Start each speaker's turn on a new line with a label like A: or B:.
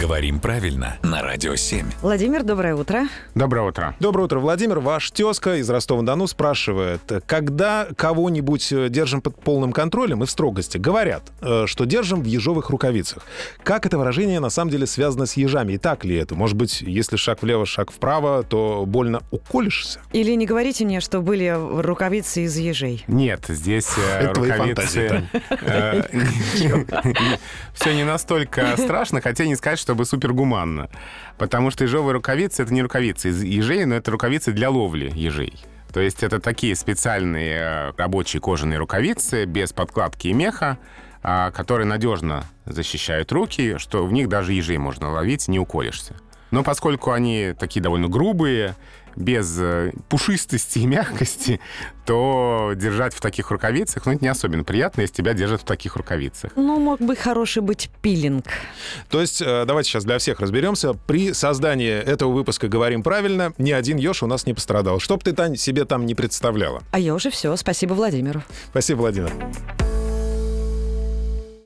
A: Говорим правильно на Радио 7.
B: Владимир, доброе утро.
C: Доброе утро.
D: Доброе утро, Владимир. Ваш тезка из Ростова-на-Дону спрашивает, когда кого-нибудь э, держим под полным контролем и в строгости, говорят, э, что держим в ежовых рукавицах. Как это выражение на самом деле связано с ежами? И так ли это? Может быть, если шаг влево, шаг вправо, то больно уколешься?
B: Или не говорите мне, что были рукавицы из ежей?
C: Нет, здесь э,
D: Это
C: рукавицы... Все не настолько страшно, хотя не сказать, чтобы супергуманно. Потому что ежовые рукавицы — это не рукавицы из ежей, но это рукавицы для ловли ежей. То есть это такие специальные э, рабочие кожаные рукавицы без подкладки и меха, а, которые надежно защищают руки, что в них даже ежей можно ловить, не уколешься. Но поскольку они такие довольно грубые, без э, пушистости и мягкости, то держать в таких рукавицах, ну, это не особенно приятно, если тебя держат в таких рукавицах.
B: Ну, мог бы хороший быть пилинг.
D: То есть, э, давайте сейчас для всех разберемся. При создании этого выпуска «Говорим правильно» ни один еж у нас не пострадал. Чтоб ты, Тань, себе там не представляла.
B: А я уже все. Спасибо Владимиру.
D: Спасибо, Владимир.